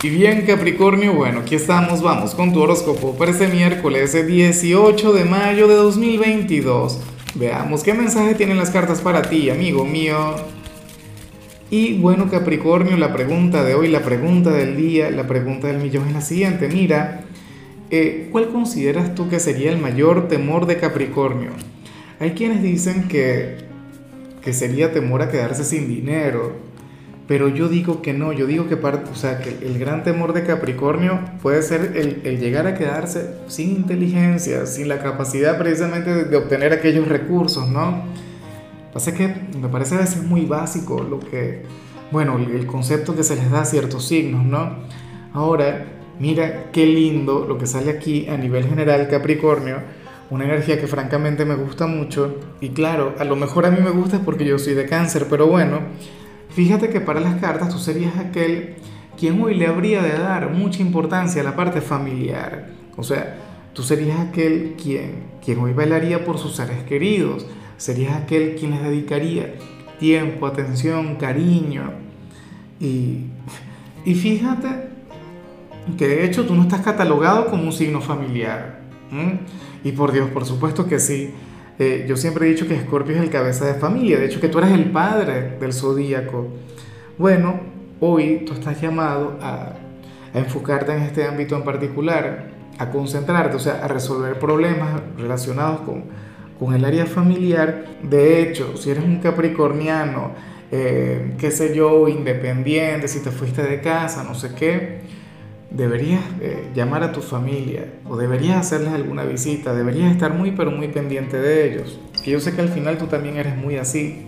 Y bien Capricornio, bueno, aquí estamos, vamos con tu horóscopo para este miércoles 18 de mayo de 2022. Veamos qué mensaje tienen las cartas para ti, amigo mío. Y bueno Capricornio, la pregunta de hoy, la pregunta del día, la pregunta del millón es la siguiente. Mira, eh, ¿cuál consideras tú que sería el mayor temor de Capricornio? Hay quienes dicen que, que sería temor a quedarse sin dinero, pero yo digo que no, yo digo que, o sea, que el gran temor de Capricornio puede ser el, llegar a quedarse sin inteligencia, sin la capacidad precisamente de, obtener aquellos recursos, ¿no? Pasa que me parece a veces muy básico lo que, bueno, el concepto que se les da a ciertos signos, ¿no? Ahora, mira qué lindo lo que sale aquí a nivel general Capricornio, una energía que francamente me gusta mucho y claro, a lo mejor a mí me gusta porque yo soy de cáncer, pero bueno Fíjate que para las cartas tú serías aquel quien hoy le habría de dar mucha importancia a la parte familiar. O sea, tú serías aquel quien, quien hoy bailaría por sus seres queridos. Serías aquel quien les dedicaría tiempo, atención, cariño. Y, y fíjate que de hecho tú no estás catalogado como un signo familiar. Y por Dios, por supuesto que sí. Eh, yo siempre he dicho que Escorpio es el cabeza de familia, de hecho que tú eres el padre del zodíaco. Bueno, hoy tú estás llamado a, a enfocarte en este ámbito en particular, a concentrarte, o sea, a resolver problemas relacionados con, con el área familiar. De hecho, si eres un capricorniano, eh, qué sé yo, independiente, si te fuiste de casa, no sé qué, deberías eh, llamar a tu familia o deberías hacerles alguna visita, deberías estar muy pero muy pendiente de ellos. Que yo sé que al final tú también eres muy así.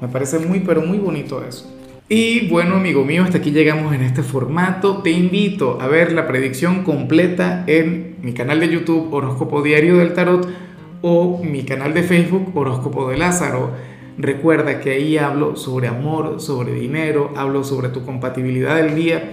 Me parece muy pero muy bonito eso. Y bueno, amigo mío, hasta aquí llegamos en este formato. Te invito a ver la predicción completa en mi canal de YouTube Horóscopo Diario del Tarot o mi canal de Facebook Horóscopo de Lázaro. Recuerda que ahí hablo sobre amor, sobre dinero, hablo sobre tu compatibilidad del día